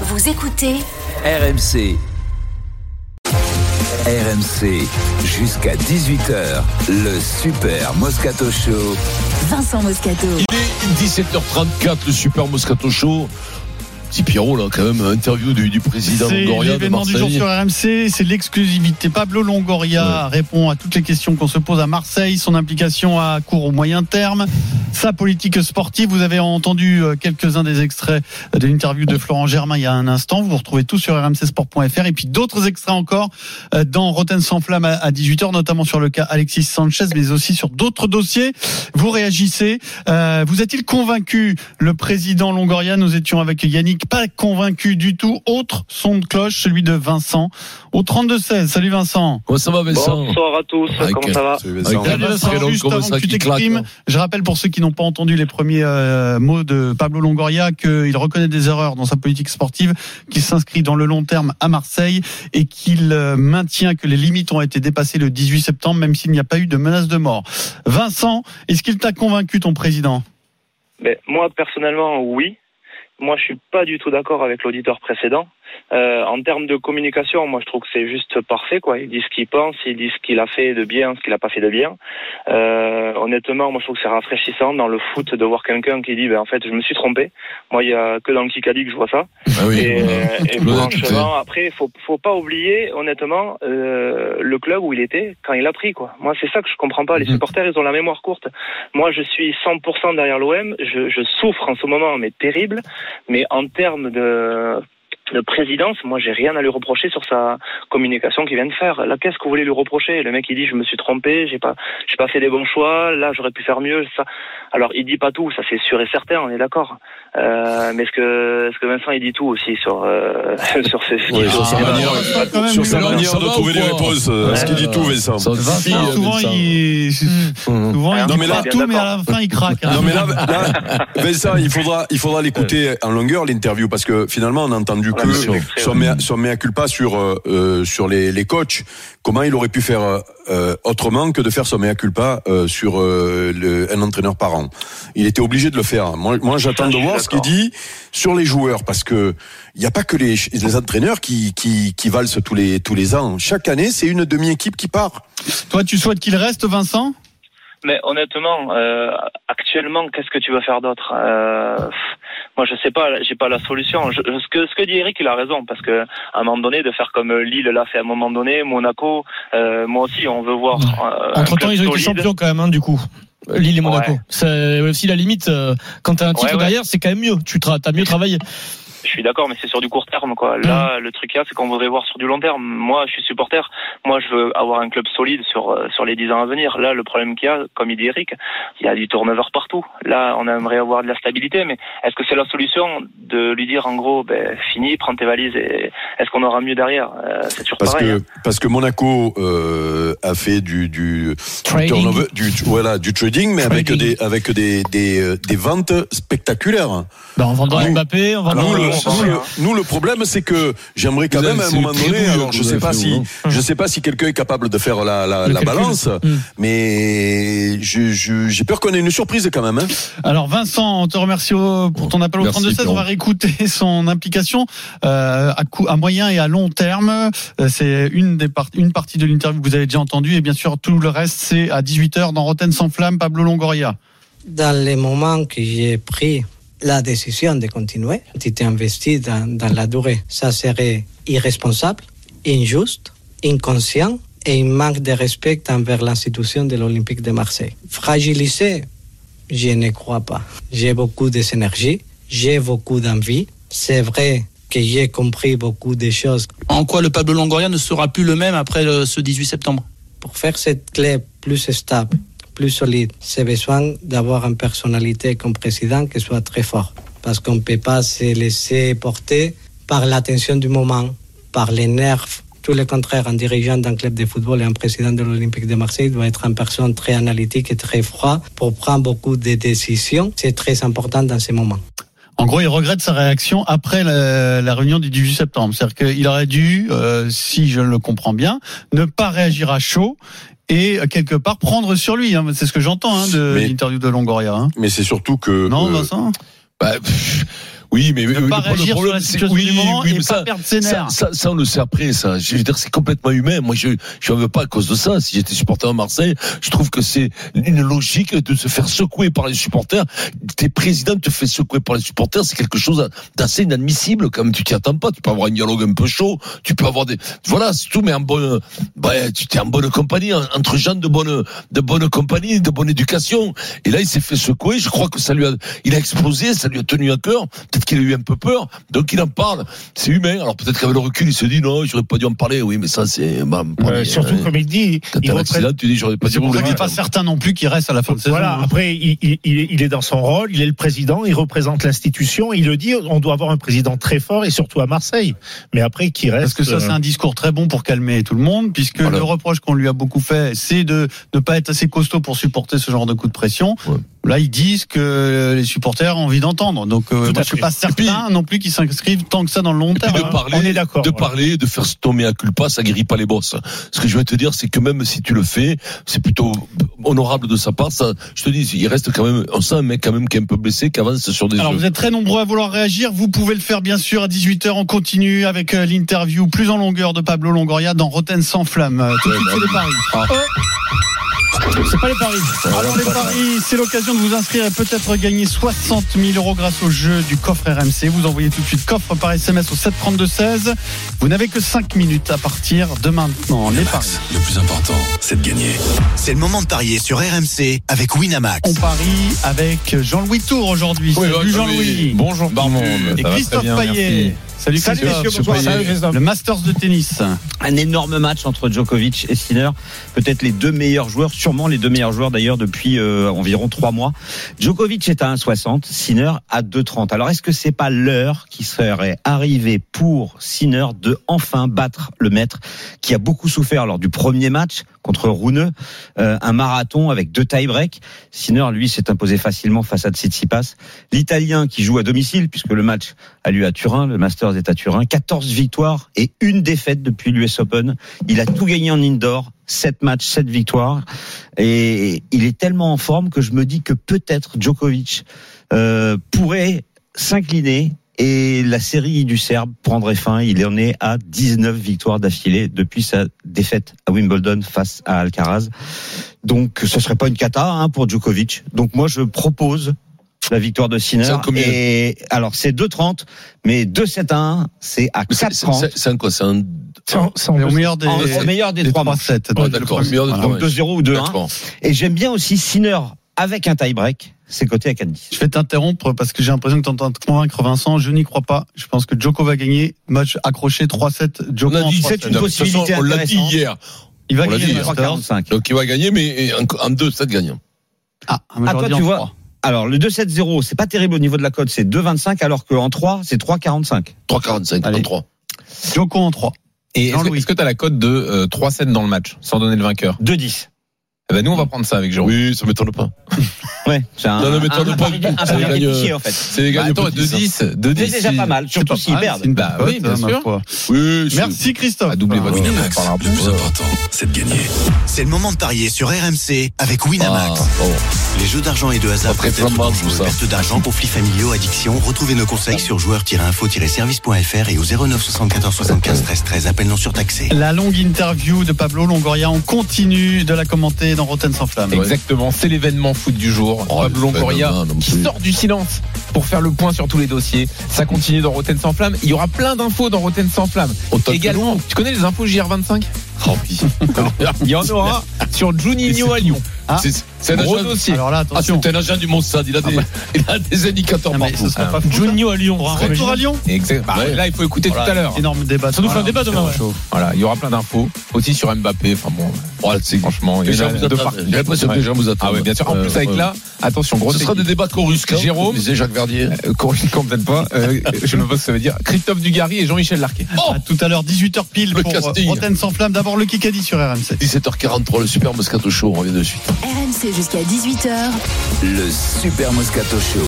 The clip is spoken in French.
Vous écoutez RMC. RMC, jusqu'à 18h, le Super Moscato Show. Vincent Moscato. Il est 17h34, le Super Moscato Show. Petit Pierrot, là, quand même, interview du, du président C'est Longoria de l'événement du jour Marseille. sur RMC, c'est l'exclusivité. Pablo Longoria répond à toutes les questions qu'on se pose à Marseille, son implication à court ou moyen terme, sa politique sportive. Vous avez entendu euh, quelques-uns des extraits de l'interview de Florent Germain il y a un instant. Vous vous retrouvez tout sur rmcsport.fr et puis d'autres extraits encore euh, dans Rotten sans flamme à 18h, notamment sur le cas Alexis Sanchez, mais aussi sur d'autres dossiers. Vous réagissez. Euh, vous est-il convaincu, le président Longoria? Nous étions avec Yannick, pas convaincu du tout. Autre son de cloche, celui de Vincent, au 32-16. Salut Vincent. Comment ça va, Vincent Bonsoir à tous, Avec- comment ça va Salut, Vincent, juste avant que tu claque. t'exprimes, je rappelle pour ceux qui n'ont pas entendu les premiers euh, mots de Pablo Longoria qu'il reconnaît des erreurs dans sa politique sportive, qu'il s'inscrit dans le long terme à Marseille et qu'il euh, maintient que les limites ont été dépassées le 18 septembre, même s'il n'y a pas eu de menace de mort. Vincent, est-ce qu'il t'a convaincu ton président? Ben, Moi, personnellement, oui. Moi, je suis pas du tout d'accord avec l'auditeur précédent. Euh, en termes de communication, moi, je trouve que c'est juste parfait. Quoi. Il dit ce qu'il pense, il dit ce qu'il a fait de bien, ce qu'il a pas fait de bien. Euh, honnêtement, moi, je trouve que c'est rafraîchissant dans le foot de voir quelqu'un qui dit, ben, en fait, je me suis trompé. Moi, il y a que dans le Kikadi que je vois ça. Ah oui, Et, voilà. et franchement, après, faut faut pas oublier, honnêtement, euh, le club où il était quand il a pris quoi. Moi, c'est ça que je comprends pas. Les Mhm. supporters, ils ont la mémoire courte. Moi, je suis 100% derrière l'OM. Je, je souffre en ce moment, mais terrible. Mais en termes de de présidence, moi j'ai rien à lui reprocher sur sa communication qu'il vient de faire. Là, qu'est-ce que vous voulez lui reprocher? Le mec il dit je me suis trompé, j'ai pas j'ai pas fait des bons choix, là j'aurais pu faire mieux, ça. Alors il dit pas tout, ça c'est sûr et certain, on est d'accord. Euh, mais est-ce que est-ce que Vincent il dit tout aussi sur euh, sur ses Oui, sur sa manière, sur sa manière de trouver ou des réponses. euh, Ce qu'il dit tout, Vincent. Euh, souvent, Vincent. il, souvent, il Non, dit mais là- pas tout, mais à la fin, il craque. hein. Non mais là, là, Vincent, il faudra, il faudra l'écouter en longueur l'interview parce que finalement on a entendu que ouais. mea, mea culpa sur euh, euh, sur les, les coachs. Comment il aurait pu faire euh, autrement que de faire son mea culpa euh, sur euh, le, un entraîneur par an Il était obligé de le faire. Moi, moi j'attends de voir ce qu'il dit sur les joueurs parce que il n'y a pas que les, les entraîneurs qui, qui qui valsent tous les tous les ans. Chaque année, c'est une demi-équipe qui part. Toi, tu souhaites qu'il reste, Vincent? Mais honnêtement, euh, actuellement, qu'est-ce que tu veux faire d'autre? Euh, Moi, je sais pas, j'ai pas la solution. Je- ce que ce que dit Eric, il a raison parce que à un moment donné, de faire comme Lille l'a fait à un moment donné, Monaco, euh, moi aussi, on veut voir. euh, Entre temps, ils ont été champions quand même, hein, du coup. Lille et Monaco. Ouais. C'est aussi la limite. euh, Quand t'as un titre ouais. derrière, c'est quand même mieux. Tu as mieux travaillé. Je suis d'accord, mais c'est sur du court terme, quoi. Mmh. Là, le truc qu'il y a, c'est qu'on voudrait voir sur du long terme. Moi, je suis supporter. Moi, je veux avoir un club solide sur euh, sur les dix ans à venir. Là, le problème qu'il y a, comme il dit Eric, il y a du turnover partout. Là, on aimerait avoir de la stabilité, mais est-ce que c'est la solution de lui dire en gros, ben fini, prends tes valises et est-ce qu'on aura mieux derrière? Euh, C'est toujours Parce pareil. que hein. parce que Monaco euh, a fait du du Trading. turnover- du voilà du trading, mais avec des avec des des, euh, des ventes spectaculaires. Ben, en vendant Ah, Mbappé, en vendant. Nous, le, non, nous, le- problème c'est que j'aimerais quand même à un moment donné. Alors que je sais pas si je sais pas si quelqu'un est capable de faire la balance, Mm. mais j'ai peur qu'on ait une surprise quand même. Hein. Alors Vincent, on te remercie pour ton appel au Merci, 32 16. On va réécouter son implication euh, à, à moyen et à long terme. Euh, C'est une des une partie de l'interview que vous avez déjà entendue et bien sûr tout le reste c'est à 18h dans Rotten sans flamme Pablo Longoria. Dans les moments que j'ai pris la décision de continuer, j'étais investi dans, dans la durée. Ça serait irresponsable, injuste, inconscient et un manque de respect envers l'institution de l'Olympique de Marseille. Fragilisé, je ne crois pas. J'ai beaucoup d'énergie, j'ai beaucoup d'envie. C'est vrai que j'ai compris beaucoup de choses. En quoi le Pablo Longoria ne sera plus le même après le- ce 18 septembre? Pour faire cette clé plus stable, plus solide, c'est besoin d'avoir une personnalité comme président qui soit très fort. Parce qu'on ne peut pas se laisser porter par l'attention du moment, par les nerfs. Tout le contraire, un dirigeant d'un club de football et un président de l'Olympique de Marseille doit être une personne très analytique et très froide pour prendre beaucoup de décisions. C'est très important dans ces moments. En gros, il regrette sa réaction après la, la réunion du 18 septembre. C'est-à-dire qu'il aurait dû, euh, si je le comprends bien, ne pas réagir à chaud et euh, quelque part prendre sur lui. hein. C'est ce que j'entends hein, de l'interview de Longoria. hein. Mais c'est surtout que Non, euh, Vincent? Bah, pff, Oui, mais, Ne pas le réagir sur la c'est- situation oui, du moment oui, et mais pas ça, perdre ses ça, nerfs. ça, ça, on le sait après, ça. Je veux dire, c'est complètement humain. Moi, je, je n'en veux pas à cause de ça. Si j'étais supporter à Marseille, je trouve que c'est une logique de se faire secouer par les supporters. T'es président, te fait secouer par les supporters, c'est quelque chose d'assez inadmissible, quand même. Tu t'y attends pas. Tu peux avoir un dialogue un peu chaud. Tu peux avoir des, voilà, c'est tout, mais en bonne, ouais, tu t'es en bonne compagnie, en- entre gens de bonne, de bonne compagnie, de bonne éducation. Et là, il s'est fait secouer. Je crois que ça lui a, il a explosé, ça lui a tenu à cœur. Peut-être qu'il a eu un peu peur. Donc, il en parle. C'est humain. Alors, peut-être qu'avec le recul, il se dit, non, j'aurais pas dû en parler. Oui, mais ça, c'est, bah, Euh, surtout, comme il dit, quand il accident, tu dis, j'aurais pas dû qu'il n'est pas certain non plus qu'il reste à la fin de saison. Voilà, hein. après, il, il- est- il est dans son rôle, il est le président, il représente l'institution, il le dit, on doit avoir un président très fort et surtout à Marseille. Mais après, qui reste. Parce que ça, c'est un discours très bon pour calmer tout le monde, puisque Voilà. le reproche qu'on lui a beaucoup fait, c'est de ne pas être assez costaud pour supporter ce genre de coup de pression. Ouais. Là, ils disent que les supporters ont envie d'entendre. Donc, euh, moi, je suis pas certain non plus qu'ils s'inscrivent tant que ça dans le long terme. de hein. parler, on est d'accord, de ouais. parler, de faire se tomber à culpa, ça guérit pas les bosses. Ce que je veux te dire, c'est que même si tu le fais, c'est plutôt honorable de sa part. Ça, je te dis, il reste quand même, on sent un mec quand même qui est un peu blessé, qui avance sur des Alors vous êtes très nombreux à vouloir réagir. Vous pouvez le faire bien sûr à 18h. On continue avec euh, l'interview plus en longueur de Pablo Longoria dans Rotten sans flamme. Euh, Tout de suite, c'est les paris. C'est pas les paris. Alors les paris, c'est l'occasion de vous inscrire et peut-être gagner 60 000 euros grâce au jeu du coffre RMC. Vous envoyez tout de suite coffre par SMS au 732 16. Vous n'avez que 5 minutes à partir de maintenant. Les paris. Le plus important, c'est de gagner. C'est le moment de parier sur RMC avec Winamax. On parie avec Jean-Louis Tour aujourd'hui. Oui, Jean-Louis. Bonjour tout le monde. Et Christophe merci. Salut Salut, Christophe. messieurs, bonsoir. Salut, Christophe. Le Masters de tennis. Un énorme match entre Djokovic et Sinner. Peut-être les deux meilleurs joueurs, sûrement les deux meilleurs joueurs d'ailleurs depuis euh, environ trois mois. Djokovic est à 1,60, Sinner à 2,30. Alors est-ce que c'est pas l'heure qui serait arrivée pour Sinner de enfin battre le maître qui a beaucoup souffert lors du premier match contre Rune, euh, un marathon avec deux tie-breaks? Sinner, lui, s'est imposé facilement face à Tsitsipas. L'Italien qui joue à domicile, puisque le match a lieu à Turin, le Masters à Turin, 14 victoires et une défaite depuis l'US Open. Il a tout gagné en indoor, 7 matchs, 7 victoires. Et il est tellement en forme que je me dis que peut-être Djokovic euh, pourrait s'incliner et la série du Serbe prendrait fin. Il en est à 19 victoires d'affilée depuis sa défaite à Wimbledon face à Alcaraz. Donc ce serait pas une cata hein, pour Djokovic. Donc moi je propose la victoire de Sinner. C'est Et alors c'est 2,30, mais 2,7-1, c'est à C'est- c'est- 4,30. c'est- C'est un quoi C'est un. Et au meilleur des, En- meilleur des, des trois 3 matchs. 7 Ouais, d'accord, meilleur des trois Donc matchs. 2-0 ou 2-1. D'accord. Et j'aime bien aussi Sinner avec un tie-break. C'est coté à 4-10. Je vais t'interrompre parce que j'ai l'impression que tu entends te convaincre Vincent. Je n'y crois pas. Je pense que Djoko va gagner. Match accroché 3-7. On Djoko a en dit 3-7. c'est une façon, possibilité On l'a dit intéressante. hier. Il va on gagner dit, le Masters. 3,45. Donc il va gagner, mais en 2, 7 gagnants. Ah, Ah, toi, tu vois. Alors, le 2-7-0, c'est pas terrible au niveau de la cote, c'est 2,25, alors qu'en 3, c'est 3,45. 3,45 Allez. en 3. Djoko en 3. Et est-ce que- Jean-Louis. est-ce que tu as la cote de euh, 3-7 dans le match, sans donner le vainqueur? 2-10. eh ben, Nous, on va prendre ça avec Jérôme. Oui, ça m'étonne pas. Ouais, c'est un, Non, non, mais t'en as un pas pari- du tout. un Ça pari gagne, réfléchi, euh, en fait. C'est les gars attends, 2-10, 2-10. C'est déjà pas mal, surtout s'ils perdent. C'est une Bah oui, bien hein, ma sûr. foi. Oui, c'est- Merci Christophe. À doubler votre Winamax, on parlera le plus plus. important, c'est de gagner. C'est le moment de parier sur RMC avec Winamax. Ah, bon. Les jeux d'argent et de hasard peuvent être dangereux. Perte d'argent, conflits familiaux, addiction. Retrouvez nos conseils sur joueurs-info-service.fr et au 09 74 75 13 13. Appel non surtaxé. La longue interview de Pablo Longoria, on continue de la commenter dans Rotten sans flamme. Exactement, c'est l'événement foot du jour. Oh, Pablo Longoria qui sort du silence pour faire le point sur tous les dossiers. Ça continue dans Rotten sans flamme. Il y aura plein d'infos dans Rotten sans flamme. Également, tu connais les infos JR25 Oh, puis- Il y en aura sur Juninho à Lyon. Ah. C'est un Gros agent. Alors là, Ah, attention. c'est un agent du Mossad. Il a des, il a des indicateurs Ah, partout. ce serait pas Ah, fou, ça Juninho à Lyon. Retour à Lyon Exact. Bah, Ouais. Là, il faut écouter tout à l'heure. Énorme débat. Ça nous fait un débat demain, ouais. chaud. Voilà, il y aura plein d'infos. Aussi sur Mbappé. Enfin bon, Voilà, c'est- franchement, il y a de. J'ai l'impression que les gens vous attendent. Ah ouais, bien sûr. En Euh, plus, avec ouais. là, attention, grosse Ce sera des débats coruscants. Jérôme. comme disait Jacques Verdier. Euh, Coruscant, peut-être pas. Euh, je ne sais pas ce que ça veut dire. Christophe Dugarry et Jean-Michel Larquet. Oh À tout à l'heure, 18h pile Le pour euh. Rotten sans flamme. D'abord le Kikadi sur RMC. 17h43, le Super Moscato Show. On revient de suite. RMC jusqu'à 18h. Le Super Moscato Show.